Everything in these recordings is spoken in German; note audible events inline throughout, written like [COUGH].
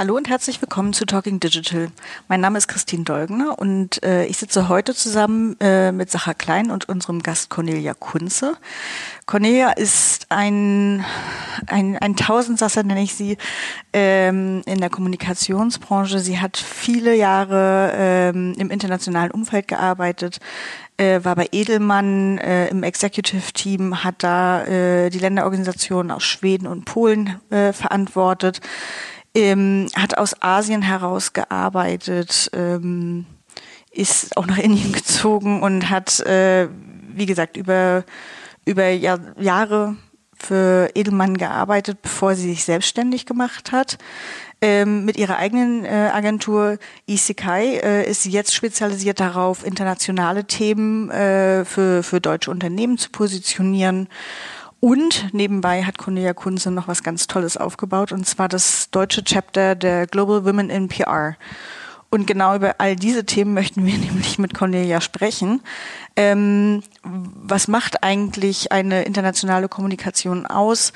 Hallo und herzlich willkommen zu Talking Digital. Mein Name ist Christine Dolgner und äh, ich sitze heute zusammen äh, mit Sacha Klein und unserem Gast Cornelia Kunze. Cornelia ist ein, ein, ein Tausendsasser, nenne ich sie, ähm, in der Kommunikationsbranche. Sie hat viele Jahre ähm, im internationalen Umfeld gearbeitet, äh, war bei Edelmann äh, im Executive Team, hat da äh, die Länderorganisation aus Schweden und Polen äh, verantwortet ähm, hat aus Asien heraus gearbeitet, ähm, ist auch nach Indien [LAUGHS] gezogen und hat, äh, wie gesagt, über, über Jahr, Jahre für Edelmann gearbeitet, bevor sie sich selbstständig gemacht hat. Ähm, mit ihrer eigenen äh, Agentur Isekai äh, ist sie jetzt spezialisiert darauf, internationale Themen äh, für, für deutsche Unternehmen zu positionieren und nebenbei hat Cornelia Kunze noch was ganz Tolles aufgebaut, und zwar das deutsche Chapter der Global Women in PR. Und genau über all diese Themen möchten wir [LAUGHS] nämlich mit Cornelia sprechen. Ähm, was macht eigentlich eine internationale Kommunikation aus?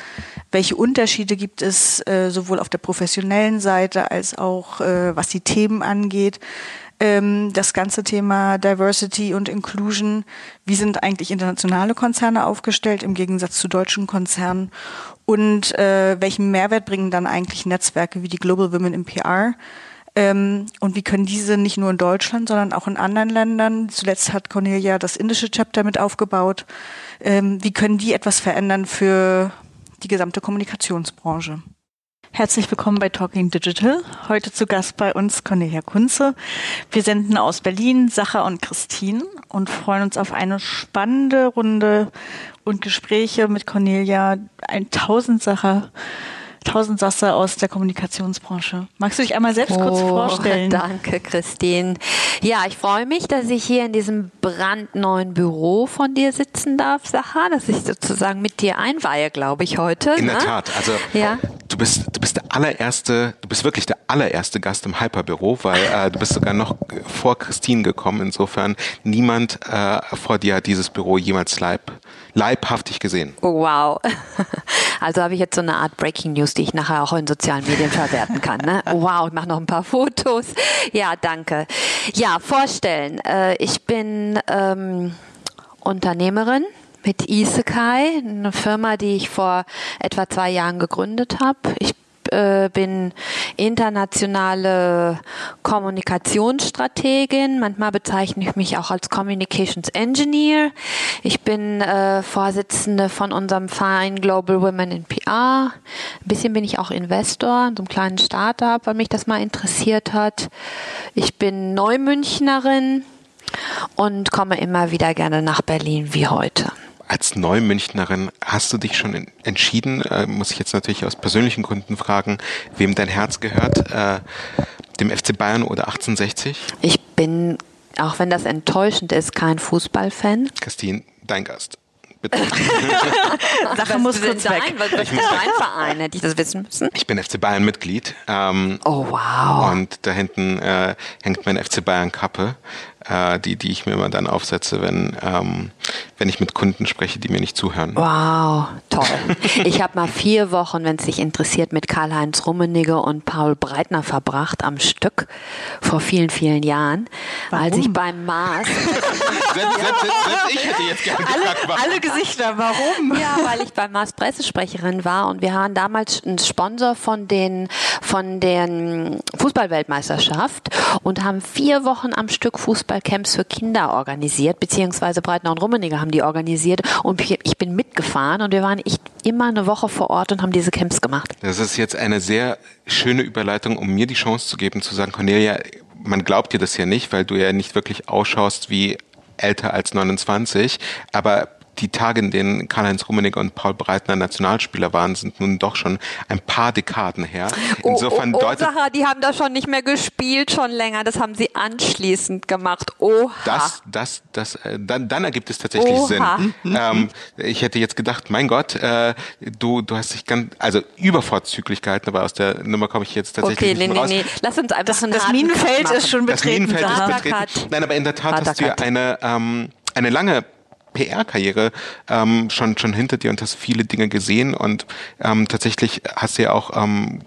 Welche Unterschiede gibt es äh, sowohl auf der professionellen Seite als auch äh, was die Themen angeht? Ähm, das ganze Thema Diversity und Inclusion. Wie sind eigentlich internationale Konzerne aufgestellt im Gegensatz zu deutschen Konzernen? Und äh, welchen Mehrwert bringen dann eigentlich Netzwerke wie die Global Women in PR? Ähm, und wie können diese nicht nur in Deutschland, sondern auch in anderen Ländern, zuletzt hat Cornelia das indische Chapter mit aufgebaut, ähm, wie können die etwas verändern für die gesamte Kommunikationsbranche? Herzlich willkommen bei Talking Digital. Heute zu Gast bei uns Cornelia Kunze. Wir senden aus Berlin Sacher und Christine und freuen uns auf eine spannende Runde und Gespräche mit Cornelia, ein Tausendsacher Tausendsasser aus der Kommunikationsbranche. Magst du dich einmal selbst oh, kurz vorstellen? [LAUGHS] Danke, Christine. Ja, ich freue mich, dass ich hier in diesem brandneuen Büro von dir sitzen darf, Sacha, dass ich sozusagen mit dir einweihe, glaube ich, heute. In ne? der Tat. Also ja. Du bist du bist der allererste, du bist wirklich der allererste Gast im Hyperbüro, weil äh, du bist sogar noch vor Christine gekommen. Insofern niemand äh, vor dir hat dieses Büro jemals leib, leibhaftig gesehen. Oh, wow. [LAUGHS] Also habe ich jetzt so eine Art Breaking News, die ich nachher auch in sozialen Medien verwerten kann. Ne? Wow, ich mache noch ein paar Fotos. Ja, danke. Ja, vorstellen. Äh, ich bin ähm, Unternehmerin mit Isekai, eine Firma, die ich vor etwa zwei Jahren gegründet habe. Ich äh, bin internationale Kommunikationsstrategin. Manchmal bezeichne ich mich auch als Communications Engineer. Ich bin äh, Vorsitzende von unserem Verein Global Women in PR. Ein bisschen bin ich auch Investor in so einem kleinen Startup, weil mich das mal interessiert hat. Ich bin Neumünchnerin und komme immer wieder gerne nach Berlin wie heute als Neumünchnerin hast du dich schon entschieden, äh, muss ich jetzt natürlich aus persönlichen Gründen fragen, wem dein Herz gehört, äh, dem FC Bayern oder 1860? Ich bin, auch wenn das enttäuschend ist, kein Fußballfan. Christine, dein Gast. Bitte. [LAUGHS] Sache muss kurz weg. Was ist dein Verein? Hätte ich das wissen müssen? Ich bin FC Bayern Mitglied. Ähm, oh wow. Und da hinten äh, hängt mein FC Bayern Kappe äh, die, die ich mir immer dann aufsetze, wenn, ähm, wenn ich mit Kunden spreche, die mir nicht zuhören. Wow, toll. Ich habe mal vier Wochen, wenn es dich interessiert, mit Karl-Heinz Rummenigge und Paul Breitner verbracht am Stück vor vielen, vielen Jahren, warum? als ich beim Mars. Selbst, selbst, selbst, ich hätte jetzt gerne alle, gefragt, warum. alle Gesichter, warum? Ja, weil ich beim Mars Pressesprecherin war und wir waren damals ein Sponsor von den von den Fußballweltmeisterschaft und haben vier Wochen am Stück Fußball Fußballcamps für Kinder organisiert, beziehungsweise Breitner und Rummenigge haben die organisiert und ich bin mitgefahren und wir waren echt immer eine Woche vor Ort und haben diese Camps gemacht. Das ist jetzt eine sehr schöne Überleitung, um mir die Chance zu geben, zu sagen, Cornelia, man glaubt dir das ja nicht, weil du ja nicht wirklich ausschaust wie älter als 29, aber die Tage, in denen Karl-Heinz Rummenigge und Paul Breitner Nationalspieler waren, sind nun doch schon ein paar Dekaden her. Oh, Insofern oh, oh, oh Sache, die haben da schon nicht mehr gespielt, schon länger. Das haben sie anschließend gemacht. Oha. Das, das, das, äh, dann, dann ergibt es tatsächlich Oha. Sinn. Ähm, ich hätte jetzt gedacht, mein Gott, äh, du, du hast dich ganz, also übervorzüglich gehalten, aber aus der Nummer komme ich jetzt tatsächlich okay, nicht nee, nee, nee. Lass uns einfach das, das Minenfeld ist schon betreten. Das Minenfeld ist betreten. Nein, aber in der Tat hast du ja eine, ähm, eine lange PR-Karriere ähm, schon schon hinter dir und hast viele Dinge gesehen und ähm, tatsächlich hast du ja auch ähm,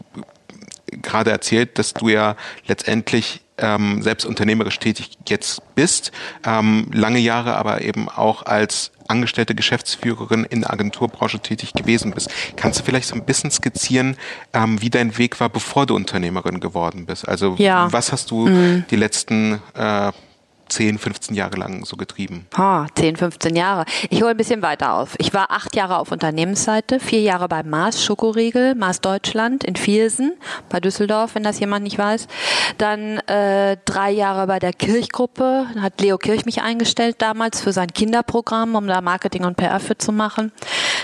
gerade erzählt, dass du ja letztendlich ähm, selbst unternehmerisch tätig jetzt bist, ähm, lange Jahre aber eben auch als angestellte Geschäftsführerin in der Agenturbranche tätig gewesen bist. Kannst du vielleicht so ein bisschen skizzieren, ähm, wie dein Weg war, bevor du Unternehmerin geworden bist? Also ja. was hast du mhm. die letzten äh, 10, 15 Jahre lang so getrieben? Oh, 10, 15 Jahre. Ich hole ein bisschen weiter auf. Ich war acht Jahre auf Unternehmensseite, vier Jahre bei Mars Schokoriegel, Mars Deutschland in Viersen, bei Düsseldorf, wenn das jemand nicht weiß. Dann äh, drei Jahre bei der Kirchgruppe, da hat Leo Kirch mich eingestellt damals für sein Kinderprogramm, um da Marketing und PR für zu machen.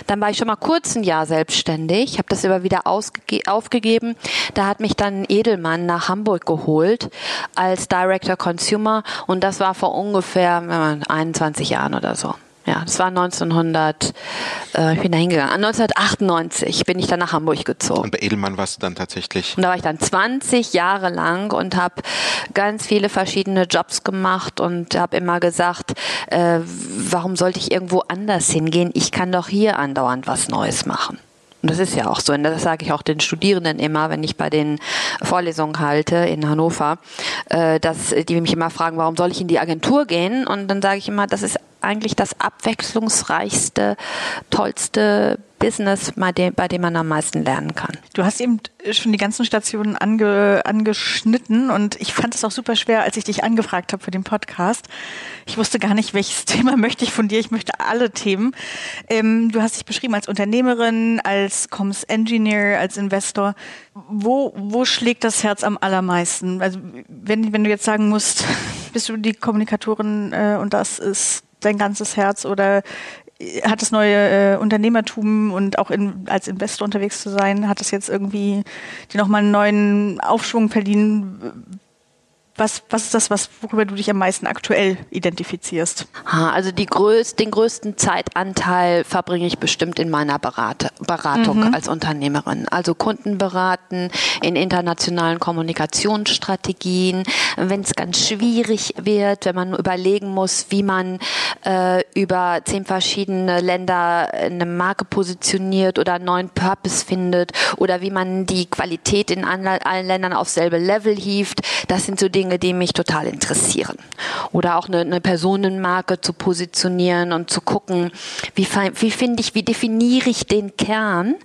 Dann war ich schon mal kurz ein Jahr selbstständig, habe das aber wieder aufgegeben. Da hat mich dann Edelmann nach Hamburg geholt als Director Consumer und das das war vor ungefähr 21 Jahren oder so. Ja, das war 1900, äh, ich bin da hingegangen. 1998 bin ich dann nach Hamburg gezogen. Und bei Edelmann warst du dann tatsächlich? Und da war ich dann 20 Jahre lang und habe ganz viele verschiedene Jobs gemacht und habe immer gesagt, äh, warum sollte ich irgendwo anders hingehen? Ich kann doch hier andauernd was Neues machen. Und das ist ja auch so. Und das sage ich auch den Studierenden immer, wenn ich bei den Vorlesungen halte in Hannover, äh, dass die mich immer fragen, warum soll ich in die Agentur gehen? Und dann sage ich immer, das ist eigentlich das abwechslungsreichste, tollste Business, bei dem, man am meisten lernen kann. Du hast eben schon die ganzen Stationen ange, angeschnitten und ich fand es auch super schwer, als ich dich angefragt habe für den Podcast. Ich wusste gar nicht, welches [LAUGHS] Thema möchte ich von dir. Ich möchte alle Themen. Ähm, du hast dich beschrieben als Unternehmerin, als Comms Engineer, als Investor. Wo, wo schlägt das Herz am allermeisten? Also wenn, wenn du jetzt sagen musst, [LAUGHS] bist du die Kommunikatorin äh, und das ist dein ganzes Herz oder hat das neue äh, Unternehmertum und auch in, als Investor unterwegs zu sein, hat das jetzt irgendwie die nochmal einen neuen Aufschwung verliehen? Was, was ist das, was, worüber du dich am meisten aktuell identifizierst? Also die größ, den größten Zeitanteil verbringe ich bestimmt in meiner Berate, Beratung mhm. als Unternehmerin. Also Kunden beraten in internationalen Kommunikationsstrategien, wenn es ganz schwierig wird, wenn man überlegen muss, wie man äh, über zehn verschiedene Länder eine Marke positioniert oder einen neuen Purpose findet oder wie man die Qualität in allen Ländern auf selbe Level hieft. Das sind so Dinge, Dinge, die mich total interessieren. Oder auch eine, eine Personenmarke zu positionieren und zu gucken, wie, wie finde ich, wie definiere ich den Kern?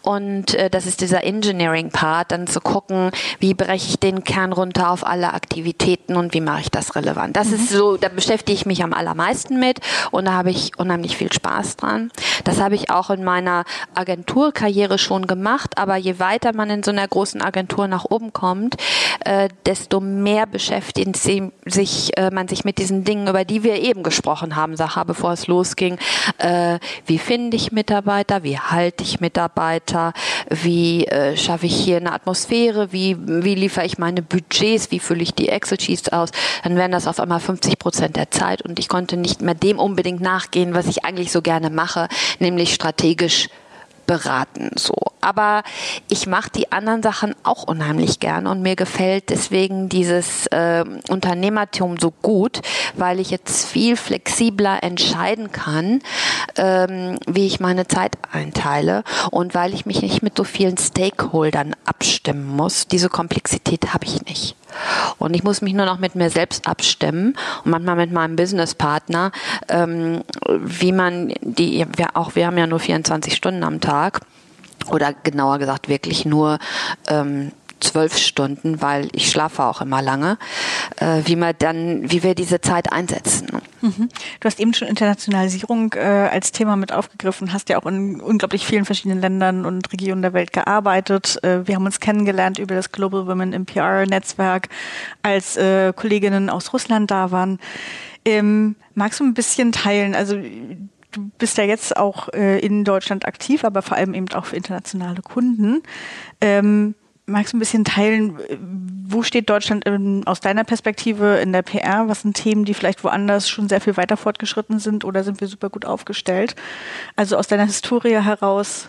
Und äh, das ist dieser Engineering-Part, dann zu gucken, wie breche ich den Kern runter auf alle Aktivitäten und wie mache ich das relevant. Das mhm. ist so, da beschäftige ich mich am allermeisten mit und da habe ich unheimlich viel Spaß dran. Das habe ich auch in meiner Agenturkarriere schon gemacht, aber je weiter man in so einer großen Agentur nach oben kommt, äh, desto mehr mehr beschäftigt sich, äh, man sich mit diesen Dingen, über die wir eben gesprochen haben, Sacha, bevor es losging. Äh, wie finde ich Mitarbeiter? Wie halte ich Mitarbeiter? Wie äh, schaffe ich hier eine Atmosphäre? Wie, wie liefere ich meine Budgets? Wie fülle ich die Excel-Sheets aus? Dann wären das auf einmal 50 Prozent der Zeit und ich konnte nicht mehr dem unbedingt nachgehen, was ich eigentlich so gerne mache, nämlich strategisch beraten. So, aber ich mache die anderen Sachen auch unheimlich gern und mir gefällt deswegen dieses äh, Unternehmertum so gut, weil ich jetzt viel flexibler entscheiden kann, ähm, wie ich meine Zeit einteile und weil ich mich nicht mit so vielen Stakeholdern abstimmen muss. Diese Komplexität habe ich nicht. Und ich muss mich nur noch mit mir selbst abstimmen und manchmal mit meinem Businesspartner, ähm, wie man die, wir auch, wir haben ja nur 24 Stunden am Tag oder genauer gesagt wirklich nur ähm, zwölf Stunden, weil ich schlafe auch immer lange, äh, wie man dann, wie wir diese Zeit einsetzen. Mhm. Du hast eben schon Internationalisierung äh, als Thema mit aufgegriffen, hast ja auch in unglaublich vielen verschiedenen Ländern und Regionen der Welt gearbeitet. Äh, wir haben uns kennengelernt über das Global Women in PR Netzwerk, als äh, Kolleginnen aus Russland da waren. Ähm, magst du ein bisschen teilen? Also du bist ja jetzt auch äh, in Deutschland aktiv, aber vor allem eben auch für internationale Kunden. Ähm, magst du ein bisschen teilen, wo steht Deutschland in, aus deiner Perspektive in der PR? Was sind Themen, die vielleicht woanders schon sehr viel weiter fortgeschritten sind oder sind wir super gut aufgestellt? Also aus deiner Historie heraus.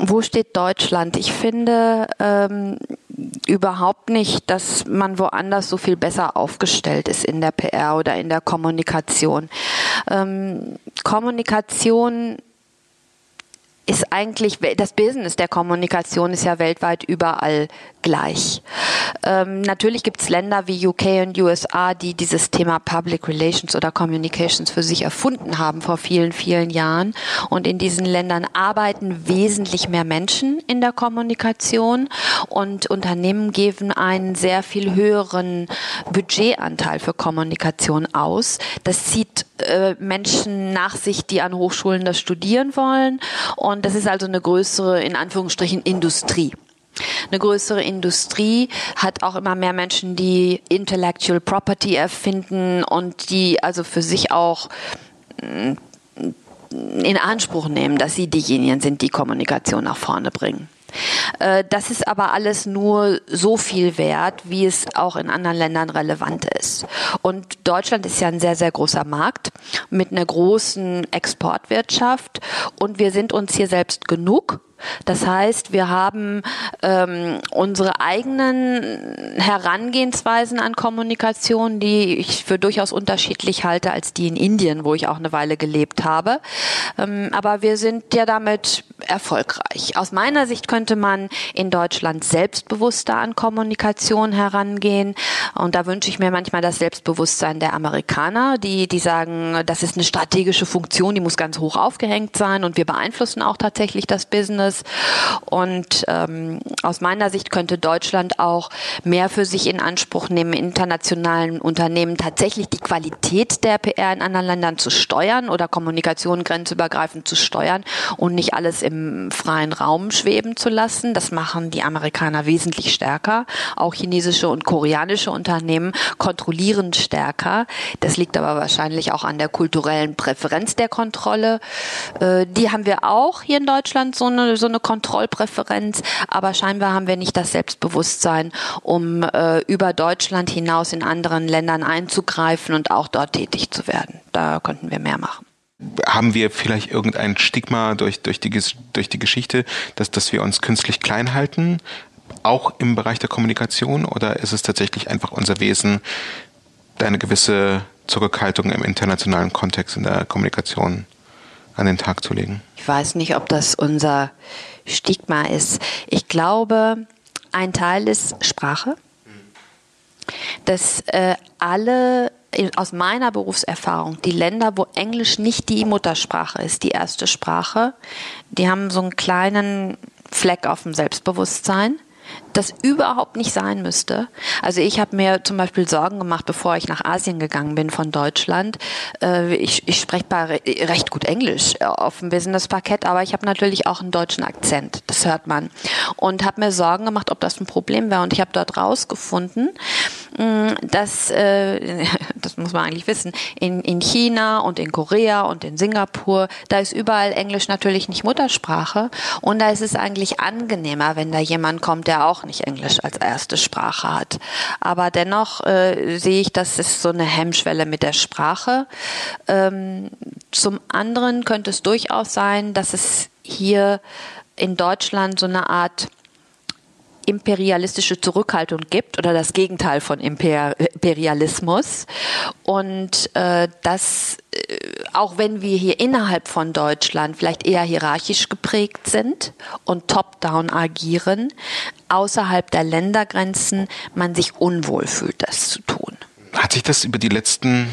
Wo steht Deutschland? Ich finde ähm, überhaupt nicht, dass man woanders so viel besser aufgestellt ist in der PR oder in der Kommunikation. Ähm, Kommunikation ist eigentlich, das Business der Kommunikation ist ja weltweit überall gleich. Ähm, natürlich gibt es Länder wie UK und USA, die dieses Thema Public Relations oder Communications für sich erfunden haben vor vielen, vielen Jahren. Und in diesen Ländern arbeiten wesentlich mehr Menschen in der Kommunikation und Unternehmen geben einen sehr viel höheren Budgetanteil für Kommunikation aus. Das zieht äh, Menschen nach sich, die an Hochschulen das studieren wollen. Und das ist also eine größere, in Anführungsstrichen, Industrie. Eine größere Industrie hat auch immer mehr Menschen, die Intellectual Property erfinden und die also für sich auch mm, in Anspruch nehmen, dass sie diejenigen sind, die Kommunikation nach vorne bringen. Äh, das ist aber alles nur so viel wert, wie es auch in anderen Ländern relevant ist. Und Deutschland ist ja ein sehr, sehr großer Markt mit einer großen Exportwirtschaft und wir sind uns hier selbst genug das heißt, wir haben ähm, unsere eigenen Herangehensweisen an Kommunikation, die ich für durchaus unterschiedlich halte als die in Indien, wo ich auch eine Weile gelebt habe. Ähm, aber wir sind ja damit erfolgreich. Aus meiner Sicht könnte man in Deutschland selbstbewusster an Kommunikation herangehen. Und da wünsche ich mir manchmal das Selbstbewusstsein der Amerikaner, die, die sagen, das ist eine strategische Funktion, die muss ganz hoch aufgehängt sein und wir beeinflussen auch tatsächlich das Business. Und ähm, aus meiner Sicht könnte Deutschland auch mehr für sich in Anspruch nehmen, internationalen Unternehmen tatsächlich die Qualität der PR in anderen Ländern zu steuern oder Kommunikation grenzübergreifend zu steuern und nicht alles im freien Raum schweben zu lassen. Das machen die Amerikaner wesentlich stärker. Auch chinesische und koreanische Unternehmen kontrollieren stärker. Das liegt aber wahrscheinlich auch an der kulturellen Präferenz der Kontrolle. Äh, die haben wir auch hier in Deutschland so eine so eine Kontrollpräferenz, aber scheinbar haben wir nicht das Selbstbewusstsein, um äh, über Deutschland hinaus in anderen Ländern einzugreifen und auch dort tätig zu werden. Da könnten wir mehr machen haben wir vielleicht irgendein Stigma durch, durch, die, durch die Geschichte, dass, dass wir uns künstlich klein halten, auch im Bereich der Kommunikation, oder ist es tatsächlich einfach unser Wesen, eine gewisse Zurückhaltung im internationalen Kontext in der Kommunikation an den Tag zu legen? Ich weiß nicht, ob das unser Stigma ist. Ich glaube, ein Teil ist Sprache, dass äh, alle aus meiner Berufserfahrung, die Länder, wo Englisch nicht die Muttersprache ist, die erste Sprache, die haben so einen kleinen Fleck auf dem Selbstbewusstsein das überhaupt nicht sein müsste. Also ich habe mir zum Beispiel Sorgen gemacht, bevor ich nach Asien gegangen bin von Deutschland. Äh, ich, ich spreche recht gut Englisch äh, auf dem Business-Parkett, aber ich habe natürlich auch einen deutschen Akzent. Das hört man. Und habe mir Sorgen gemacht, ob das ein Problem wäre. Und ich habe dort rausgefunden, mm, dass, äh, [LAUGHS] das muss man eigentlich wissen, in, in China und in Korea und in Singapur, da ist überall Englisch natürlich nicht Muttersprache. Und da ist es eigentlich angenehmer, wenn da jemand kommt, der auch nicht Englisch als erste Sprache hat. Aber dennoch äh, sehe ich, dass es so eine Hemmschwelle mit der Sprache. Ähm, zum anderen könnte es durchaus sein, dass es hier in Deutschland so eine Art imperialistische Zurückhaltung gibt oder das Gegenteil von Imperialismus. Und äh, das, äh, auch wenn wir hier innerhalb von Deutschland vielleicht eher hierarchisch geprägt sind und top-down agieren, außerhalb der Ländergrenzen man sich unwohl fühlt, das zu tun. Hat sich das über die letzten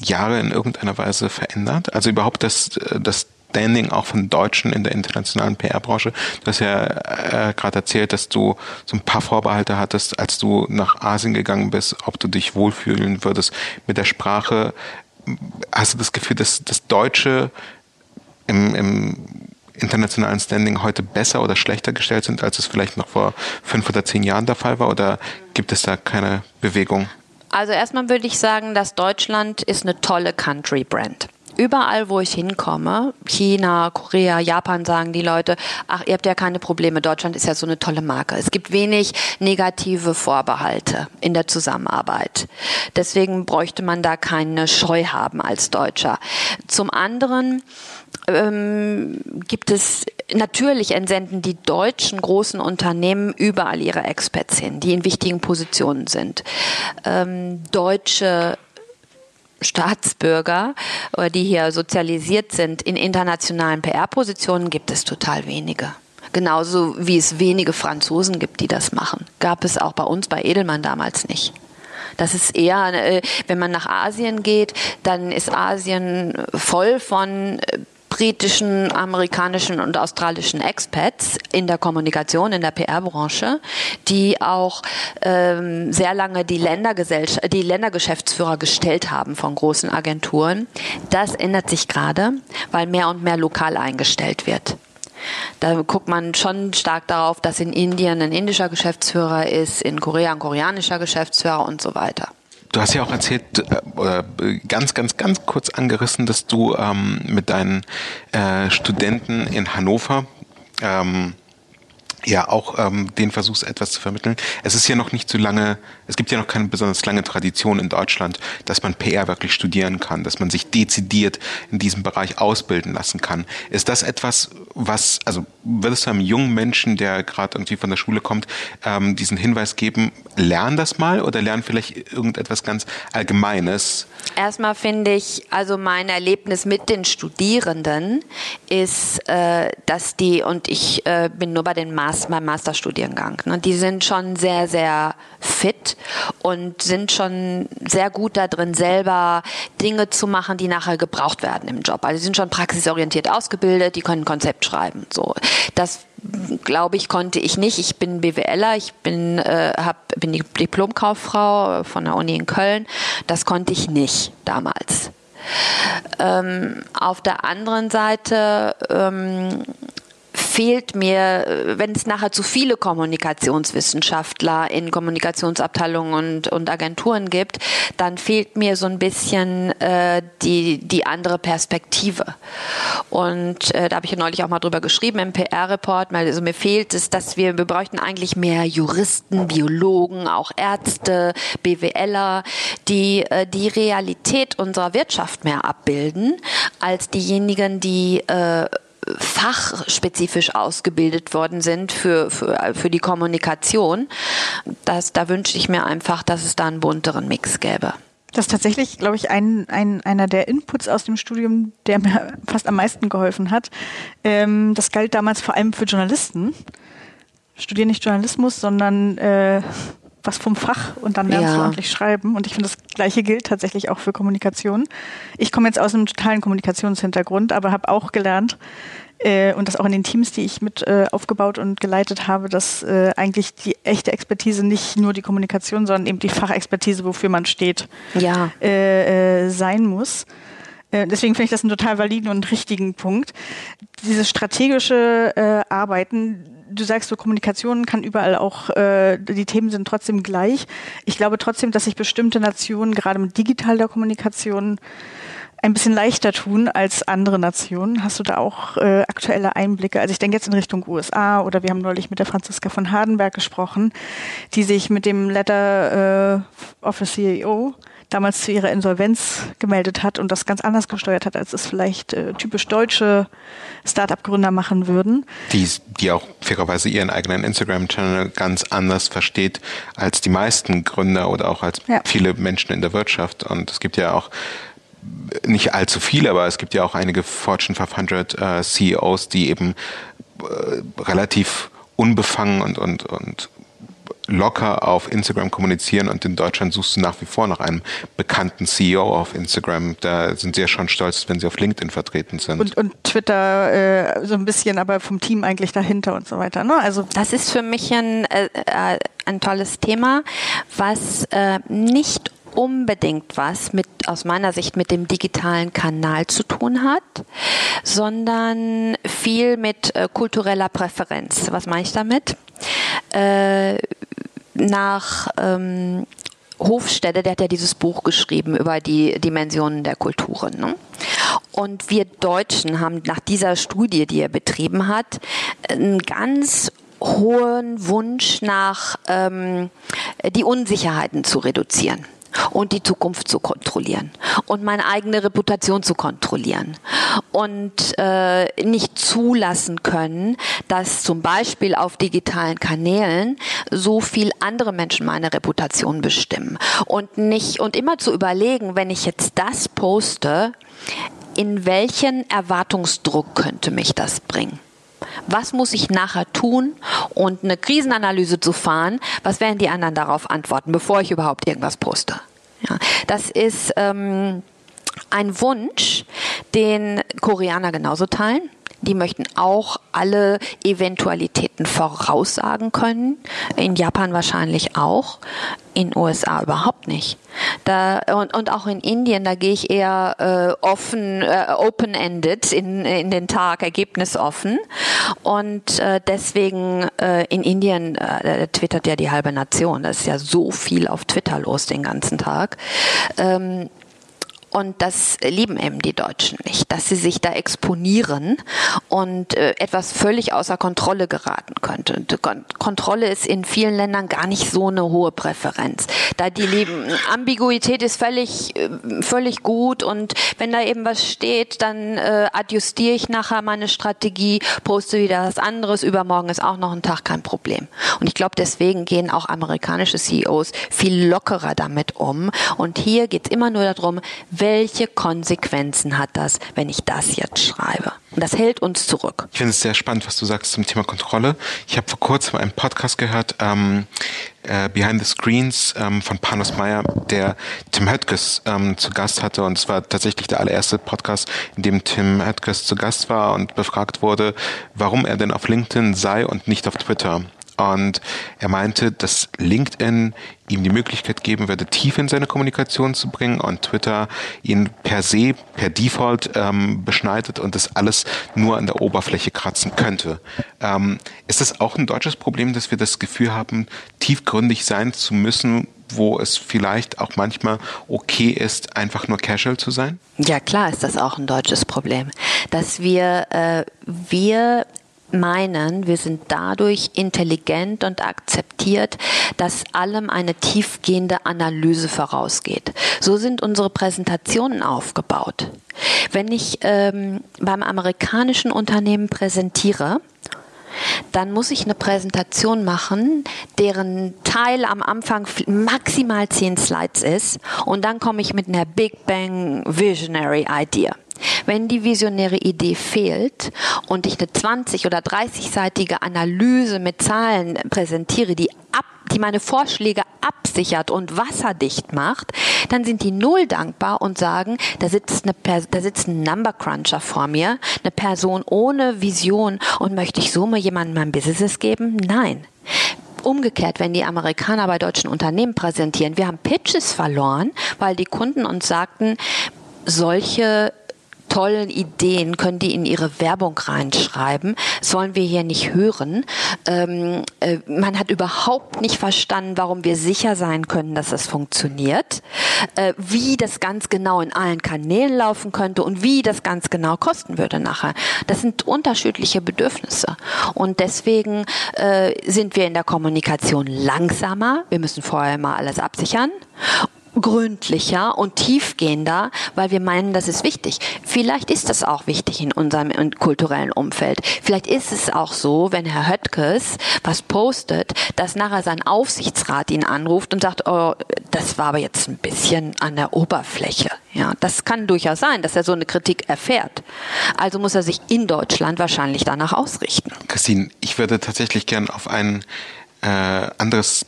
Jahre in irgendeiner Weise verändert? Also überhaupt das, äh, das Standing auch von Deutschen in der internationalen PR-Branche. Du hast ja äh, gerade erzählt, dass du so ein paar Vorbehalte hattest, als du nach Asien gegangen bist, ob du dich wohlfühlen würdest mit der Sprache. Hast du das Gefühl, dass das Deutsche im, im internationalen Standing heute besser oder schlechter gestellt sind, als es vielleicht noch vor fünf oder zehn Jahren der Fall war? Oder gibt es da keine Bewegung? Also erstmal würde ich sagen, dass Deutschland ist eine tolle Country Brand. Überall, wo ich hinkomme, China, Korea, Japan, sagen die Leute, ach, ihr habt ja keine Probleme, Deutschland ist ja so eine tolle Marke. Es gibt wenig negative Vorbehalte in der Zusammenarbeit. Deswegen bräuchte man da keine Scheu haben als Deutscher. Zum anderen ähm, gibt es natürlich entsenden die deutschen großen Unternehmen überall ihre Experts hin, die in wichtigen Positionen sind. Ähm, deutsche Staatsbürger oder die hier sozialisiert sind in internationalen PR-Positionen gibt es total wenige. Genauso wie es wenige Franzosen gibt, die das machen. Gab es auch bei uns bei Edelmann damals nicht. Das ist eher, äh, wenn man nach Asien geht, dann ist Asien voll von äh, britischen, amerikanischen und australischen Expats in der Kommunikation, in der PR-Branche, die auch ähm, sehr lange die, die Ländergeschäftsführer gestellt haben von großen Agenturen. Das ändert sich gerade, weil mehr und mehr lokal eingestellt wird. Da guckt man schon stark darauf, dass in Indien ein indischer Geschäftsführer ist, in Korea ein koreanischer Geschäftsführer und so weiter. Du hast ja auch erzählt, äh, oder ganz, ganz, ganz kurz angerissen, dass du ähm, mit deinen äh, Studenten in Hannover ähm, ja auch ähm, den versuchst etwas zu vermitteln. Es ist ja noch nicht so lange, es gibt ja noch keine besonders lange Tradition in Deutschland, dass man PR wirklich studieren kann, dass man sich dezidiert in diesem Bereich ausbilden lassen kann. Ist das etwas, was, also würdest du einem jungen Menschen, der gerade irgendwie von der Schule kommt, ähm, diesen Hinweis geben, lern das mal oder lern vielleicht irgendetwas ganz Allgemeines? Erstmal finde ich, also mein Erlebnis mit den Studierenden ist, äh, dass die, und ich äh, bin nur bei den Mastern, Master, beim Masterstudiengang. Ne? Die sind schon sehr, sehr fit und sind schon sehr gut da drin, selber Dinge zu machen, die nachher gebraucht werden im Job. Also sie sind schon praxisorientiert ausgebildet, die können Konzept schreiben. So, das glaube ich, konnte ich nicht. Ich bin BWLer, ich bin, äh, hab, bin die Diplomkauffrau von der Uni in Köln. Das konnte ich nicht damals. Ähm, auf der anderen Seite ähm, fehlt mir, äh, wenn es nachher zu viele Kommunikationswissenschaftler in Kommunikationsabteilungen und, und Agenturen gibt, dann fehlt mir so ein bisschen äh, die, die andere Perspektive. Und äh, da habe ich ja neulich auch mal drüber geschrieben im PR-Report, also mir fehlt es, dass wir, wir bräuchten eigentlich mehr Juristen, Biologen, auch Ärzte, BWLer, die äh, die Realität unserer Wirtschaft mehr abbilden, als diejenigen, die äh, fachspezifisch ausgebildet worden sind für, für, für die Kommunikation. Das, da wünsche ich mir einfach, dass es da einen bunteren Mix gäbe. Das ist tatsächlich, glaube ich, ein, ein, einer der Inputs aus dem Studium, der mir fast am meisten geholfen hat. Ähm, das galt damals vor allem für Journalisten. Studiere nicht Journalismus, sondern äh, was vom Fach und dann lernst ja. du ordentlich schreiben. Und ich finde, das Gleiche gilt tatsächlich auch für Kommunikation. Ich komme jetzt aus einem totalen Kommunikationshintergrund, aber habe auch gelernt, äh, und das auch in den Teams, die ich mit äh, aufgebaut und geleitet habe, dass äh, eigentlich die echte Expertise nicht nur die Kommunikation, sondern eben die Fachexpertise, wofür man steht, ja. äh, äh, sein muss. Äh, deswegen finde ich das einen total validen und richtigen Punkt. Dieses strategische äh, Arbeiten, du sagst so, Kommunikation kann überall auch, äh, die Themen sind trotzdem gleich. Ich glaube trotzdem, dass sich bestimmte Nationen gerade mit digitaler Kommunikation ein bisschen leichter tun als andere Nationen. Hast du da auch äh, aktuelle Einblicke? Also ich denke jetzt in Richtung USA oder wir haben neulich mit der Franziska von Hardenberg gesprochen, die sich mit dem Letter äh, of a CEO damals zu ihrer Insolvenz gemeldet hat und das ganz anders gesteuert hat, als es vielleicht äh, typisch deutsche Start-up-Gründer machen würden. Die, die auch fairerweise ihren eigenen Instagram-Channel ganz anders versteht als die meisten Gründer oder auch als ja. viele Menschen in der Wirtschaft. Und es gibt ja auch nicht allzu viele, aber es gibt ja auch einige Fortune 500 äh, CEOs, die eben äh, relativ unbefangen und, und, und locker auf Instagram kommunizieren und in Deutschland suchst du nach wie vor nach einem bekannten CEO auf Instagram. Da sind sie ja schon stolz, wenn sie auf LinkedIn vertreten sind. Und, und Twitter äh, so ein bisschen, aber vom Team eigentlich dahinter und so weiter. Ne? Also das ist für mich ein, äh, äh ein tolles Thema, was äh, nicht unbedingt was mit, aus meiner Sicht mit dem digitalen Kanal zu tun hat, sondern viel mit äh, kultureller Präferenz. Was meine ich damit? Äh, nach ähm, Hofstede, der hat ja dieses Buch geschrieben über die Dimensionen der Kulturen. Ne? Und wir Deutschen haben nach dieser Studie, die er betrieben hat, einen ganz hohen Wunsch nach ähm, die Unsicherheiten zu reduzieren und die Zukunft zu kontrollieren und meine eigene Reputation zu kontrollieren und äh, nicht zulassen können, dass zum Beispiel auf digitalen Kanälen so viel andere Menschen meine Reputation bestimmen und nicht und immer zu überlegen, wenn ich jetzt das poste, in welchen Erwartungsdruck könnte mich das bringen? Was muss ich nachher tun und eine Krisenanalyse zu fahren? Was werden die anderen darauf antworten, bevor ich überhaupt irgendwas poste? Ja, das ist ähm, ein Wunsch, den Koreaner genauso teilen. Die möchten auch alle Eventualitäten voraussagen können. In Japan wahrscheinlich auch. In USA überhaupt nicht. Da, und, und auch in Indien, da gehe ich eher äh, offen, äh, open-ended in, in den Tag, ergebnisoffen. Und äh, deswegen äh, in Indien äh, twittert ja die halbe Nation. Das ist ja so viel auf Twitter los den ganzen Tag. Ähm, und das lieben eben die Deutschen nicht, dass sie sich da exponieren und äh, etwas völlig außer Kontrolle geraten könnte. Kontrolle ist in vielen Ländern gar nicht so eine hohe Präferenz. Da die lieben, Ambiguität ist völlig, äh, völlig gut und wenn da eben was steht, dann äh, adjustiere ich nachher meine Strategie, poste wieder was anderes, übermorgen ist auch noch ein Tag kein Problem. Und ich glaube, deswegen gehen auch amerikanische CEOs viel lockerer damit um. Und hier geht es immer nur darum, welche Konsequenzen hat das, wenn ich das jetzt schreibe? Und das hält uns zurück. Ich finde es sehr spannend, was du sagst zum Thema Kontrolle. Ich habe vor kurzem einen Podcast gehört, ähm, äh, Behind the Screens ähm, von Panos Meyer, der Tim Höttges ähm, zu Gast hatte. Und es war tatsächlich der allererste Podcast, in dem Tim Höttges zu Gast war und befragt wurde, warum er denn auf LinkedIn sei und nicht auf Twitter. Und er meinte, dass LinkedIn ihm die Möglichkeit geben würde, tief in seine Kommunikation zu bringen und Twitter ihn per se, per Default ähm, beschneidet und das alles nur an der Oberfläche kratzen könnte. Ähm, ist das auch ein deutsches Problem, dass wir das Gefühl haben, tiefgründig sein zu müssen, wo es vielleicht auch manchmal okay ist, einfach nur casual zu sein? Ja, klar ist das auch ein deutsches Problem, dass wir äh, wir meinen, wir sind dadurch intelligent und akzeptiert, dass allem eine tiefgehende Analyse vorausgeht. So sind unsere Präsentationen aufgebaut. Wenn ich ähm, beim amerikanischen Unternehmen präsentiere, dann muss ich eine Präsentation machen, deren Teil am Anfang maximal zehn Slides ist und dann komme ich mit einer Big Bang Visionary Idea. Wenn die visionäre Idee fehlt und ich eine 20- oder 30-seitige Analyse mit Zahlen präsentiere, die ab, die meine Vorschläge absichert und wasserdicht macht, dann sind die null dankbar und sagen, da sitzt, eine, da sitzt ein Number Cruncher vor mir, eine Person ohne Vision und möchte ich so mal jemandem mein Business geben? Nein. Umgekehrt, wenn die Amerikaner bei deutschen Unternehmen präsentieren, wir haben Pitches verloren, weil die Kunden uns sagten, solche tollen Ideen können die in ihre Werbung reinschreiben. sollen wir hier nicht hören. Ähm, äh, man hat überhaupt nicht verstanden, warum wir sicher sein können, dass es funktioniert, äh, wie das ganz genau in allen Kanälen laufen könnte und wie das ganz genau kosten würde nachher. Das sind unterschiedliche Bedürfnisse. Und deswegen äh, sind wir in der Kommunikation langsamer. Wir müssen vorher mal alles absichern gründlicher und tiefgehender, weil wir meinen, das ist wichtig. Vielleicht ist das auch wichtig in unserem kulturellen Umfeld. Vielleicht ist es auch so, wenn Herr Höttges was postet, dass nachher sein Aufsichtsrat ihn anruft und sagt, oh, das war aber jetzt ein bisschen an der Oberfläche. Ja, das kann durchaus sein, dass er so eine Kritik erfährt. Also muss er sich in Deutschland wahrscheinlich danach ausrichten. Christine, ich würde tatsächlich gern auf ein äh, anderes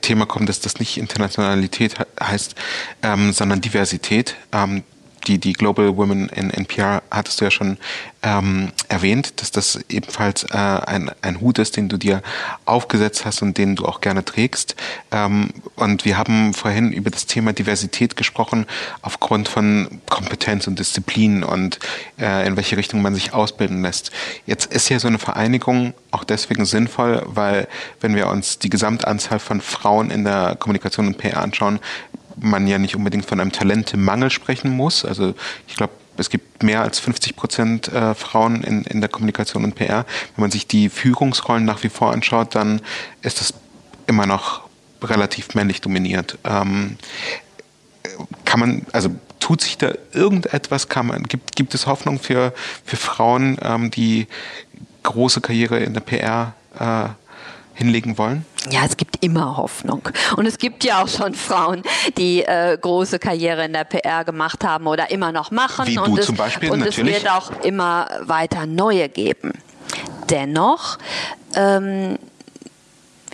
Thema kommen, dass das nicht Internationalität heißt, ähm, sondern Diversität. Ähm, die, die Global Women in NPR hattest du ja schon ähm, erwähnt, dass das ebenfalls äh, ein, ein Hut ist, den du dir aufgesetzt hast und den du auch gerne trägst. Ähm, und wir haben vorhin über das Thema Diversität gesprochen, aufgrund von Kompetenz und Disziplin und äh, in welche Richtung man sich ausbilden lässt. Jetzt ist ja so eine Vereinigung auch deswegen sinnvoll, weil wenn wir uns die Gesamtanzahl von Frauen in der Kommunikation und PR anschauen, man ja nicht unbedingt von einem Talentemangel sprechen muss. Also ich glaube, es gibt mehr als 50 Prozent äh, Frauen in, in der Kommunikation und PR. Wenn man sich die Führungsrollen nach wie vor anschaut, dann ist das immer noch relativ männlich dominiert. Ähm, kann man, also tut sich da irgendetwas? Kann man, gibt, gibt es Hoffnung für, für Frauen, ähm, die große Karriere in der PR äh, hinlegen wollen? Ja, es gibt immer Hoffnung. Und es gibt ja auch schon Frauen, die äh, große Karriere in der PR gemacht haben oder immer noch machen. Wie du und zum es, Beispiel, Und natürlich. es wird auch immer weiter neue geben. Dennoch ähm,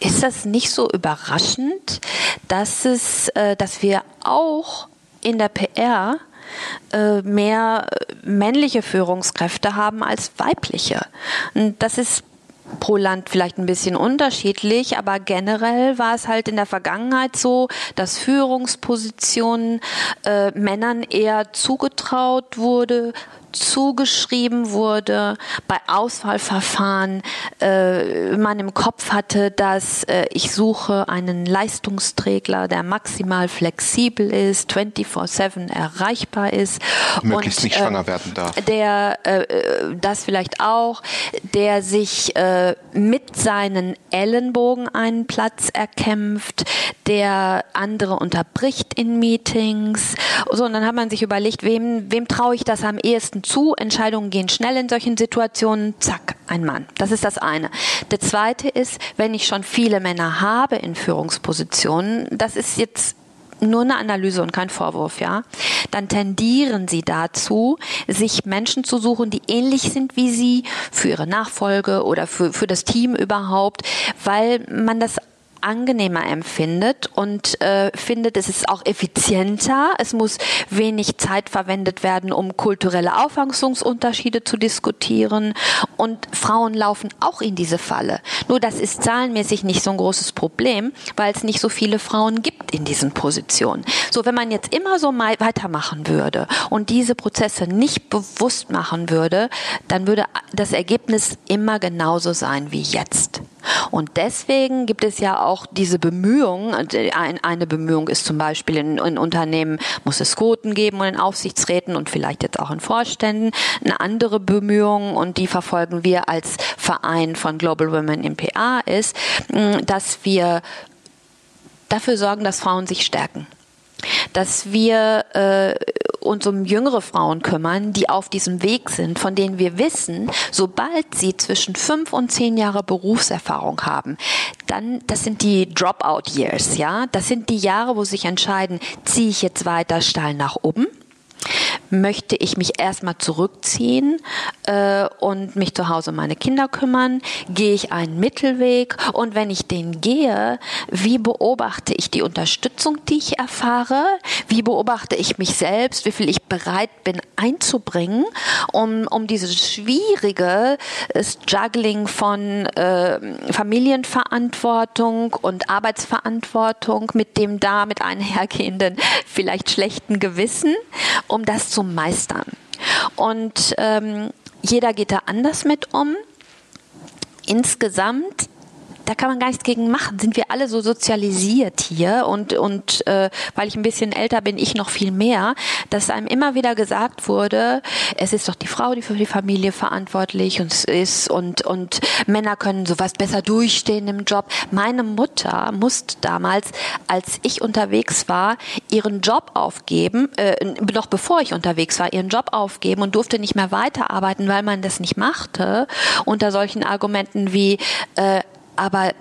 ist das nicht so überraschend, dass es, äh, dass wir auch in der PR äh, mehr männliche Führungskräfte haben als weibliche. Und das ist pro Land vielleicht ein bisschen unterschiedlich, aber generell war es halt in der Vergangenheit so, dass Führungspositionen äh, Männern eher zugetraut wurde, zugeschrieben wurde, bei Auswahlverfahren äh, man im Kopf hatte, dass äh, ich suche einen Leistungsträger, der maximal flexibel ist, 24/7 erreichbar ist. Möglichst und, nicht schwanger äh, werden darf. Der, äh, das vielleicht auch, der sich äh, mit seinen Ellenbogen einen Platz erkämpft, der andere unterbricht in Meetings. So, und dann hat man sich überlegt, wem, wem traue ich das am ehesten zu, Entscheidungen gehen schnell in solchen Situationen, zack, ein Mann. Das ist das eine. Der zweite ist, wenn ich schon viele Männer habe in Führungspositionen, das ist jetzt nur eine Analyse und kein Vorwurf, ja, dann tendieren sie dazu, sich Menschen zu suchen, die ähnlich sind wie sie für ihre Nachfolge oder für, für das Team überhaupt, weil man das angenehmer empfindet und äh, findet, es ist auch effizienter. Es muss wenig Zeit verwendet werden, um kulturelle Auffassungsunterschiede zu diskutieren. Und Frauen laufen auch in diese Falle. Nur das ist zahlenmäßig nicht so ein großes Problem, weil es nicht so viele Frauen gibt in diesen Positionen. So, wenn man jetzt immer so weitermachen würde und diese Prozesse nicht bewusst machen würde, dann würde das Ergebnis immer genauso sein wie jetzt. Und deswegen gibt es ja auch diese Bemühungen. Eine Bemühung ist zum Beispiel in, in Unternehmen muss es Quoten geben und in Aufsichtsräten und vielleicht jetzt auch in Vorständen. Eine andere Bemühung und die verfolgen wir als Verein von Global Women in PA ist, dass wir dafür sorgen, dass Frauen sich stärken dass wir äh, uns um jüngere Frauen kümmern, die auf diesem Weg sind, von denen wir wissen, sobald sie zwischen fünf und zehn Jahre Berufserfahrung haben, dann, das sind die Dropout Years, ja, das sind die Jahre, wo sich entscheiden, ziehe ich jetzt weiter steil nach oben möchte ich mich erstmal zurückziehen äh, und mich zu Hause um meine Kinder kümmern? Gehe ich einen Mittelweg? Und wenn ich den gehe, wie beobachte ich die Unterstützung, die ich erfahre? Wie beobachte ich mich selbst? Wie viel ich bereit bin einzubringen, um, um dieses schwierige Juggling von äh, Familienverantwortung und Arbeitsverantwortung mit dem damit einhergehenden [LAUGHS] vielleicht schlechten Gewissen, um das zu meistern. Und ähm, jeder geht da anders mit um. Insgesamt da kann man gar nichts gegen machen. Sind wir alle so sozialisiert hier und und äh, weil ich ein bisschen älter bin, ich noch viel mehr, dass einem immer wieder gesagt wurde, es ist doch die Frau, die für die Familie verantwortlich und ist und und Männer können sowas besser durchstehen im Job. Meine Mutter musste damals, als ich unterwegs war, ihren Job aufgeben, äh, noch bevor ich unterwegs war, ihren Job aufgeben und durfte nicht mehr weiterarbeiten, weil man das nicht machte unter solchen Argumenten wie äh, aber äh,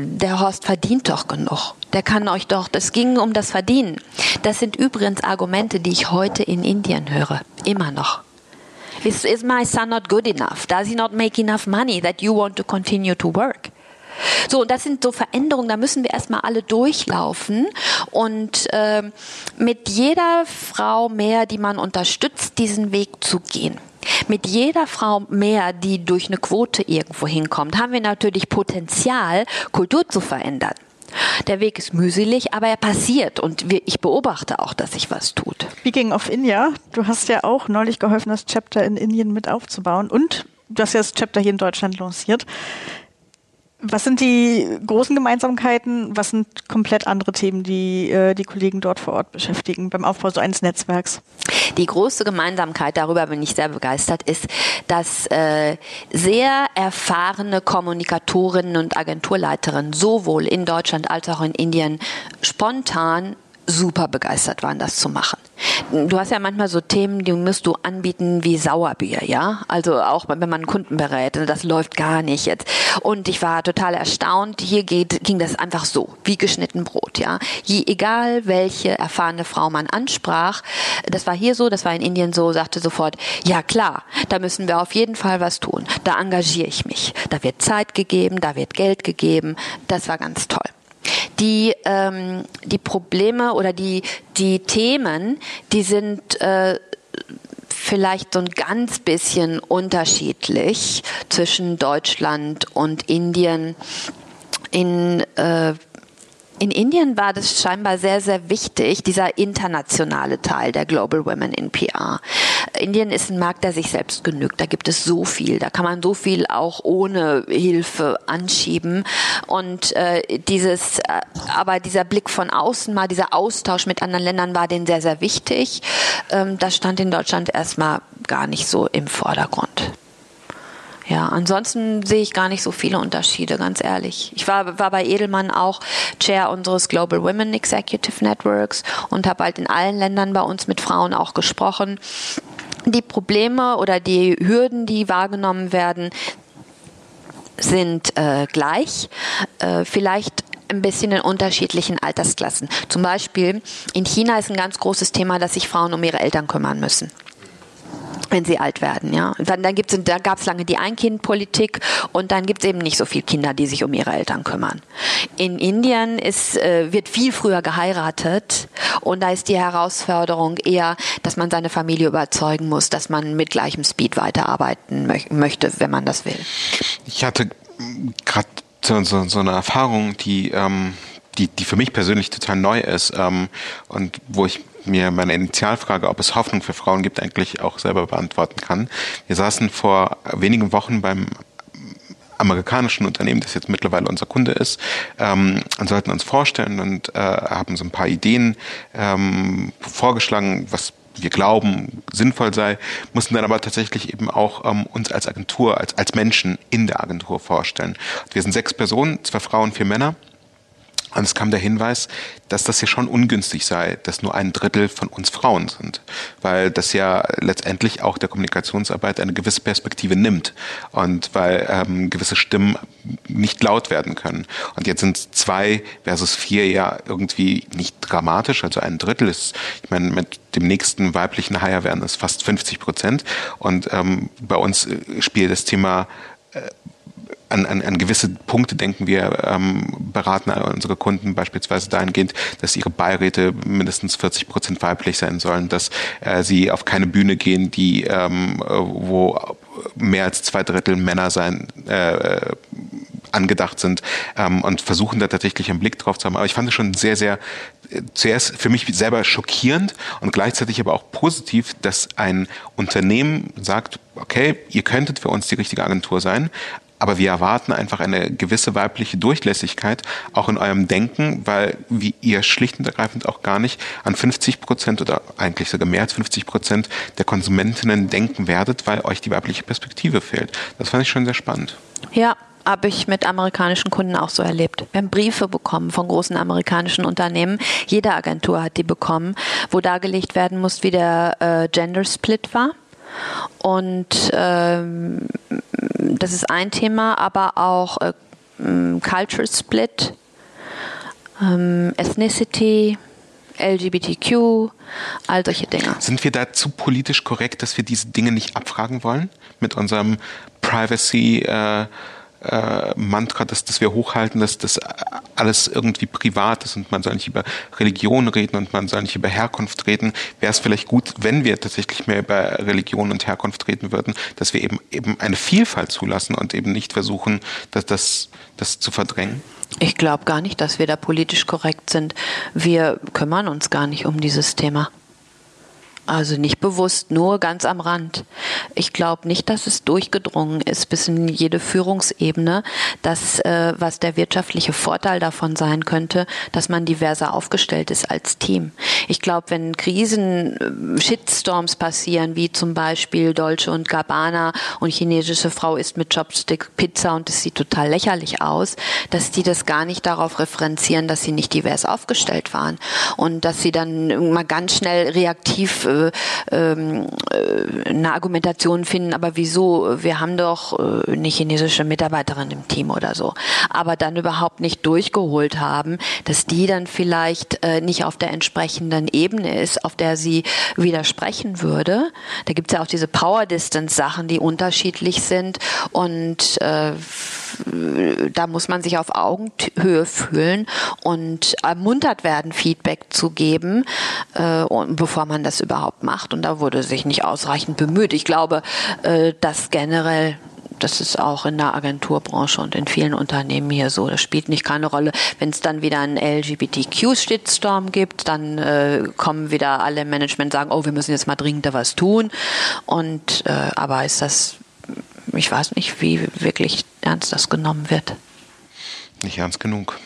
der Horst verdient doch genug. Der kann euch doch, das ging um das Verdienen. Das sind übrigens Argumente, die ich heute in Indien höre. Immer noch. Is, is my son not good enough? Does he not make enough money that you want to continue to work? So, und das sind so Veränderungen, da müssen wir erstmal alle durchlaufen und äh, mit jeder Frau mehr, die man unterstützt, diesen Weg zu gehen. Mit jeder Frau mehr, die durch eine Quote irgendwo hinkommt, haben wir natürlich Potenzial, Kultur zu verändern. Der Weg ist mühselig, aber er passiert und ich beobachte auch, dass sich was tut. Speaking of India, du hast ja auch neulich geholfen, das Chapter in Indien mit aufzubauen und du hast ja das Chapter hier in Deutschland lanciert. Was sind die großen Gemeinsamkeiten? Was sind komplett andere Themen, die äh, die Kollegen dort vor Ort beschäftigen beim Aufbau so eines Netzwerks? Die große Gemeinsamkeit, darüber bin ich sehr begeistert, ist, dass äh, sehr erfahrene Kommunikatorinnen und Agenturleiterinnen sowohl in Deutschland als auch in Indien spontan super begeistert waren, das zu machen. Du hast ja manchmal so Themen, die musst du anbieten wie Sauerbier, ja? Also auch wenn man einen Kunden berät, das läuft gar nicht jetzt. Und ich war total erstaunt. Hier geht, ging das einfach so, wie geschnitten Brot, ja? Je, egal welche erfahrene Frau man ansprach, das war hier so, das war in Indien so, sagte sofort, ja klar, da müssen wir auf jeden Fall was tun. Da engagiere ich mich. Da wird Zeit gegeben, da wird Geld gegeben. Das war ganz toll die, ähm, die Probleme oder die, die Themen, die sind äh, vielleicht so ein ganz bisschen unterschiedlich zwischen Deutschland und Indien. In äh, in Indien war das scheinbar sehr, sehr wichtig, dieser internationale Teil der Global Women in PR. Indien ist ein Markt, der sich selbst genügt. Da gibt es so viel. Da kann man so viel auch ohne Hilfe anschieben. Und äh, dieses, äh, aber dieser Blick von außen, mal dieser Austausch mit anderen Ländern war denen sehr, sehr wichtig. Ähm, das stand in Deutschland erstmal gar nicht so im Vordergrund. Ja, ansonsten sehe ich gar nicht so viele Unterschiede, ganz ehrlich. Ich war, war bei Edelmann auch Chair unseres Global Women Executive Networks und habe halt in allen Ländern bei uns mit Frauen auch gesprochen. Die Probleme oder die Hürden, die wahrgenommen werden, sind äh, gleich. Äh, vielleicht ein bisschen in unterschiedlichen Altersklassen. Zum Beispiel in China ist ein ganz großes Thema, dass sich Frauen um ihre Eltern kümmern müssen wenn sie alt werden, ja. Dann, dann gibt's, da gab es lange die Ein-Kind-Politik und dann gibt es eben nicht so viele Kinder, die sich um ihre Eltern kümmern. In Indien ist, äh, wird viel früher geheiratet und da ist die Herausforderung eher, dass man seine Familie überzeugen muss, dass man mit gleichem Speed weiterarbeiten mö möchte, wenn man das will. Ich hatte gerade so, so, so, eine Erfahrung, die, ähm, die, die für mich persönlich total neu ist ähm, und wo ich mir meine Initialfrage, ob es Hoffnung für Frauen gibt, eigentlich auch selber beantworten kann. Wir saßen vor wenigen Wochen beim amerikanischen Unternehmen, das jetzt mittlerweile unser Kunde ist, ähm, und sollten uns vorstellen und äh, haben so ein paar Ideen ähm, vorgeschlagen, was wir glauben sinnvoll sei, mussten dann aber tatsächlich eben auch ähm, uns als Agentur, als, als Menschen in der Agentur vorstellen. Wir sind sechs Personen, zwei Frauen, vier Männer. Und es kam der Hinweis, dass das ja schon ungünstig sei, dass nur ein Drittel von uns Frauen sind, weil das ja letztendlich auch der Kommunikationsarbeit eine gewisse Perspektive nimmt und weil ähm, gewisse Stimmen nicht laut werden können. Und jetzt sind zwei versus vier ja irgendwie nicht dramatisch, also ein Drittel ist, ich meine, mit dem nächsten weiblichen Hire werden es fast 50 Prozent. Und ähm, bei uns spielt das Thema äh, an, an, an gewisse Punkte denken wir, ähm, beraten unsere Kunden beispielsweise dahingehend, dass ihre Beiräte mindestens 40 Prozent weiblich sein sollen, dass äh, sie auf keine Bühne gehen, die ähm, wo mehr als zwei Drittel Männer sein äh, angedacht sind ähm, und versuchen da tatsächlich einen Blick drauf zu haben. Aber ich fand es schon sehr, sehr zuerst für mich selber schockierend und gleichzeitig aber auch positiv, dass ein Unternehmen sagt, okay, ihr könntet für uns die richtige Agentur sein, aber wir erwarten einfach eine gewisse weibliche Durchlässigkeit auch in eurem Denken, weil wie ihr schlicht und ergreifend auch gar nicht an 50 Prozent oder eigentlich sogar mehr als 50 Prozent der Konsumentinnen denken werdet, weil euch die weibliche Perspektive fehlt. Das fand ich schon sehr spannend. Ja, habe ich mit amerikanischen Kunden auch so erlebt. Wir haben Briefe bekommen von großen amerikanischen Unternehmen. Jede Agentur hat die bekommen, wo dargelegt werden muss, wie der äh, Gender Split war. Und ähm, das ist ein Thema, aber auch äh, Culture Split, ähm, Ethnicity, LGBTQ, all solche Dinge. Sind wir da zu politisch korrekt, dass wir diese Dinge nicht abfragen wollen mit unserem Privacy? Äh äh, Mantra, dass, dass wir hochhalten, dass das alles irgendwie privat ist und man soll nicht über Religion reden und man soll nicht über Herkunft reden, wäre es vielleicht gut, wenn wir tatsächlich mehr über Religion und Herkunft reden würden, dass wir eben eben eine Vielfalt zulassen und eben nicht versuchen, dass das, das zu verdrängen. Ich glaube gar nicht, dass wir da politisch korrekt sind. Wir kümmern uns gar nicht um dieses Thema. Also nicht bewusst, nur ganz am Rand. Ich glaube nicht, dass es durchgedrungen ist bis in jede Führungsebene, dass äh, was der wirtschaftliche Vorteil davon sein könnte, dass man diverser aufgestellt ist als Team. Ich glaube, wenn Krisen, äh, Shitstorms passieren, wie zum Beispiel Dolce und Gabbana und chinesische Frau isst mit Chopstick Pizza und es sieht total lächerlich aus, dass die das gar nicht darauf referenzieren, dass sie nicht divers aufgestellt waren und dass sie dann mal ganz schnell reaktiv äh, ähm, äh, eine Argumentation finden, aber wieso, wir haben doch äh, eine chinesische Mitarbeiterin im Team oder so, aber dann überhaupt nicht durchgeholt haben, dass die dann vielleicht nicht auf der entsprechenden Ebene ist, auf der sie widersprechen würde. Da gibt es ja auch diese Power Distance Sachen, die unterschiedlich sind. Und da muss man sich auf Augenhöhe fühlen und ermuntert werden, Feedback zu geben, bevor man das überhaupt macht. Und da wurde sich nicht ausreichend bemüht. Ich glaube, äh, dass generell das ist auch in der Agenturbranche und in vielen Unternehmen hier so. Das spielt nicht keine Rolle. Wenn es dann wieder einen LGBTQ-Shitstorm gibt, dann äh, kommen wieder alle Management sagen, oh, wir müssen jetzt mal dringend da was tun. Und äh, aber ist das ich weiß nicht, wie wirklich ernst das genommen wird. Nicht ernst genug.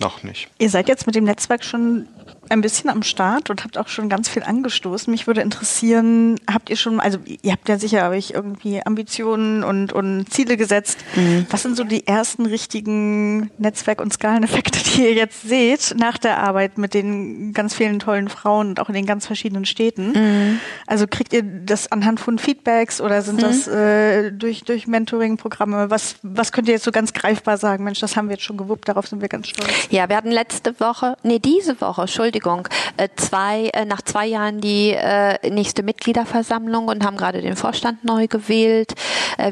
Noch nicht. Ihr seid jetzt mit dem Netzwerk schon ein bisschen am Start und habt auch schon ganz viel angestoßen. Mich würde interessieren, habt ihr schon, also ihr habt ja sicher euch irgendwie Ambitionen und, und Ziele gesetzt. Mhm. Was sind so die ersten richtigen Netzwerk- und Skaleneffekte, [LAUGHS] die ihr jetzt seht nach der Arbeit mit den ganz vielen tollen Frauen und auch in den ganz verschiedenen Städten? Mhm. Also kriegt ihr das anhand von Feedbacks oder sind mhm. das äh, durch, durch Mentoring-Programme? Was, was könnt ihr jetzt so ganz greifbar sagen? Mensch, das haben wir jetzt schon gewuppt, darauf sind wir ganz stolz. Ja, wir hatten letzte Woche, nee, diese Woche, Entschuldigung, Entschuldigung, äh, zwei, äh, nach zwei Jahren die äh, nächste Mitgliederversammlung und haben gerade den Vorstand neu gewählt.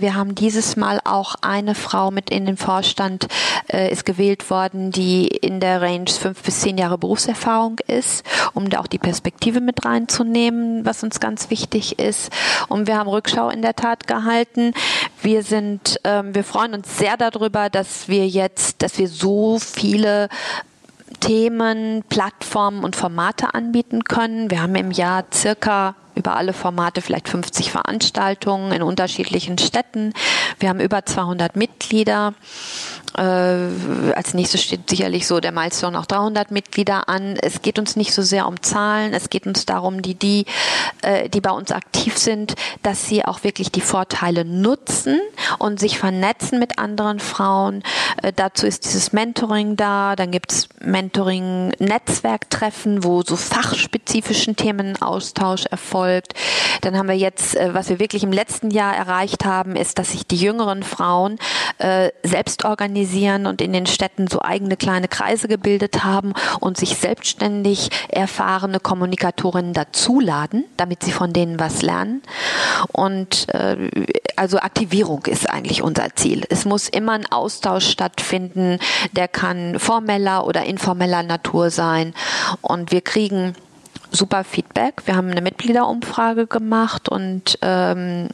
Wir haben dieses Mal auch eine Frau mit in den Vorstand ist gewählt worden, die in der Range fünf bis zehn Jahre Berufserfahrung ist, um da auch die Perspektive mit reinzunehmen, was uns ganz wichtig ist. Und wir haben Rückschau in der Tat gehalten. Wir sind, ähm, wir freuen uns sehr darüber, dass wir jetzt, dass wir so viele Themen, Plattformen und Formate anbieten können. Wir haben im Jahr circa über alle Formate vielleicht 50 Veranstaltungen in unterschiedlichen Städten. Wir haben über 200 Mitglieder. Äh, als nächstes steht sicherlich so der Milestone auch 300 Mitglieder an. Es geht uns nicht so sehr um Zahlen, es geht uns darum, die, die, äh, die bei uns aktiv sind, dass sie auch wirklich die Vorteile nutzen und sich vernetzen mit anderen Frauen. Äh, dazu ist dieses Mentoring da, dann gibt es Mentoring-Netzwerktreffen, wo so fachspezifischen Themenaustausch erfolgt. Dann haben wir jetzt, äh, was wir wirklich im letzten Jahr erreicht haben, ist, dass sich die jüngeren Frauen äh, selbst organisieren und in den Städten so eigene kleine Kreise gebildet haben und sich selbstständig erfahrene Kommunikatorinnen dazuladen, damit sie von denen was lernen. Und äh, also Aktivierung ist eigentlich unser Ziel. Es muss immer ein Austausch stattfinden, der kann formeller oder informeller Natur sein. Und wir kriegen super Feedback. Wir haben eine Mitgliederumfrage gemacht und ähm,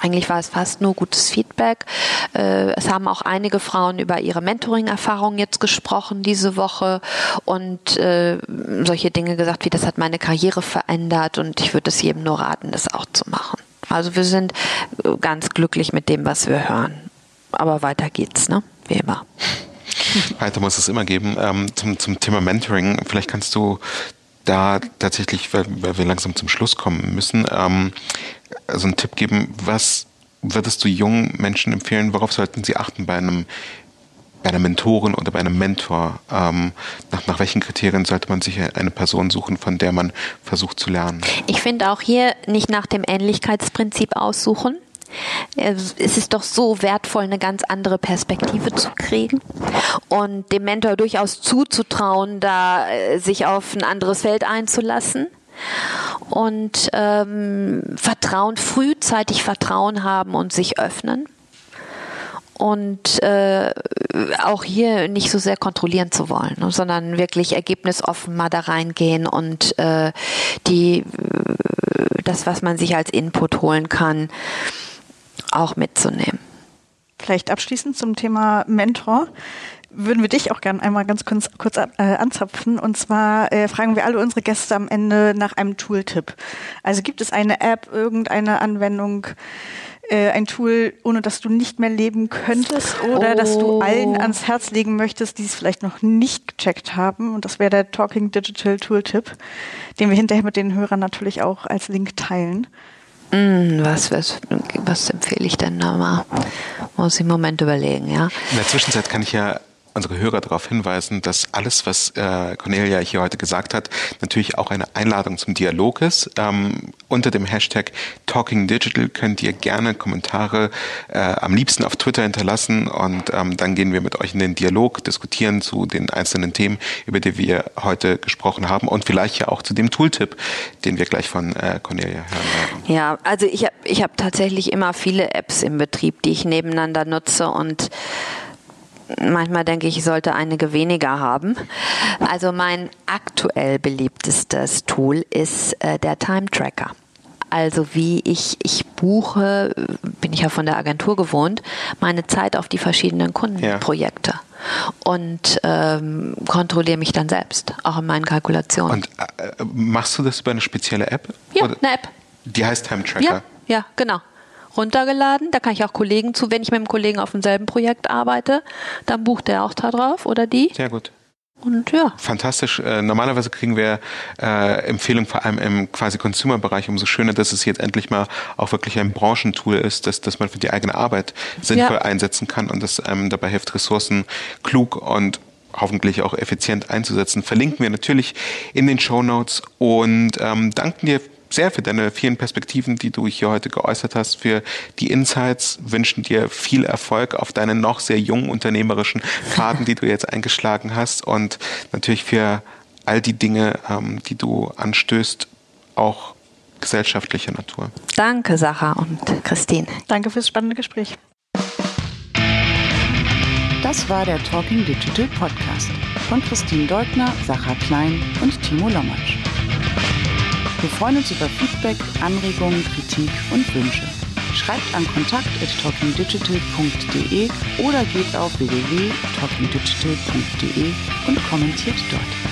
eigentlich war es fast nur gutes Feedback. Äh, es haben auch einige Frauen über ihre Mentoring-Erfahrungen jetzt gesprochen diese Woche und äh, solche Dinge gesagt, wie das hat meine Karriere verändert und ich würde es jedem nur raten, das auch zu machen. Also wir sind ganz glücklich mit dem, was wir hören. Aber weiter geht's, ne? Wie immer. Weiter muss es immer geben. Ähm, zum, zum Thema Mentoring, vielleicht kannst du da tatsächlich, weil, weil wir langsam zum Schluss kommen müssen, ähm, also einen Tipp geben, was würdest du jungen Menschen empfehlen, worauf sollten sie achten bei einem bei einer Mentorin oder bei einem Mentor? Ähm, nach, nach welchen Kriterien sollte man sich eine Person suchen, von der man versucht zu lernen? Ich finde auch hier nicht nach dem Ähnlichkeitsprinzip aussuchen. Es ist doch so wertvoll, eine ganz andere Perspektive zu kriegen und dem Mentor durchaus zuzutrauen, da äh, sich auf ein anderes Feld einzulassen und ähm, Vertrauen, frühzeitig Vertrauen haben und sich öffnen und äh, auch hier nicht so sehr kontrollieren zu wollen, ne, sondern wirklich ergebnisoffen mal da reingehen und äh, die das, was man sich als Input holen kann, auch mitzunehmen. Vielleicht abschließend zum Thema Mentor würden wir dich auch gerne einmal ganz kurz, kurz äh, anzapfen. Und zwar äh, fragen wir alle unsere Gäste am Ende nach einem Tooltip. Also gibt es eine App, irgendeine Anwendung, äh, ein Tool, ohne das du nicht mehr leben könntest oder oh. dass du allen ans Herz legen möchtest, die es vielleicht noch nicht gecheckt haben. Und das wäre der Talking Digital Tooltip, den wir hinterher mit den Hörern natürlich auch als Link teilen. Mm, was, was, was empfehle ich denn da mal? Muss ich im Moment überlegen, ja. In der Zwischenzeit kann ich ja unsere Hörer darauf hinweisen, dass alles, was äh, Cornelia hier heute gesagt hat, natürlich auch eine Einladung zum Dialog ist. Ähm, unter dem Hashtag Talking Digital könnt ihr gerne Kommentare äh, am liebsten auf Twitter hinterlassen und ähm, dann gehen wir mit euch in den Dialog, diskutieren zu den einzelnen Themen, über die wir heute gesprochen haben und vielleicht ja auch zu dem Tooltip, den wir gleich von äh, Cornelia hören werden. Ja, also ich habe ich hab tatsächlich immer viele Apps im Betrieb, die ich nebeneinander nutze und manchmal denke ich, ich sollte einige weniger haben. Also mein aktuell beliebtestes Tool ist äh, der Time Tracker. Also wie ich, ich buche, bin ich ja von der Agentur gewohnt, meine Zeit auf die verschiedenen Kundenprojekte. Ja. Und ähm, kontrolliere mich dann selbst, auch in meinen Kalkulationen. Und äh, machst du das über eine spezielle App? Ja, Oder? eine App. Die heißt Time Tracker? Ja, ja genau runtergeladen. Da kann ich auch Kollegen zu, wenn ich mit einem Kollegen auf demselben Projekt arbeite, dann bucht der auch da drauf oder die. Sehr gut. Und ja. Fantastisch. Äh, normalerweise kriegen wir äh, Empfehlungen vor allem im quasi Consumer-Bereich. Umso schöner, dass es jetzt endlich mal auch wirklich ein Branchentool ist, dass, dass man für die eigene Arbeit sinnvoll ja. einsetzen kann und das einem dabei hilft, Ressourcen klug und hoffentlich auch effizient einzusetzen. Verlinken wir natürlich in den Show Notes und ähm, danken dir sehr für deine vielen Perspektiven, die du hier heute geäußert hast, für die Insights, wünschen dir viel Erfolg auf deinen noch sehr jungen unternehmerischen Faden, die du jetzt eingeschlagen hast und natürlich für all die Dinge, ähm, die du anstößt, auch gesellschaftlicher Natur. Danke, Sarah und Christine. Danke fürs spannende Gespräch. Das war der Talking Digital Podcast von Christine Deutner, Sarah Klein und Timo Lommatsch. Wir freuen uns über Feedback, Anregungen, Kritik und Wünsche. Schreibt an kontakt.talkingdigital.de oder geht auf www.talkingdigital.de und kommentiert dort.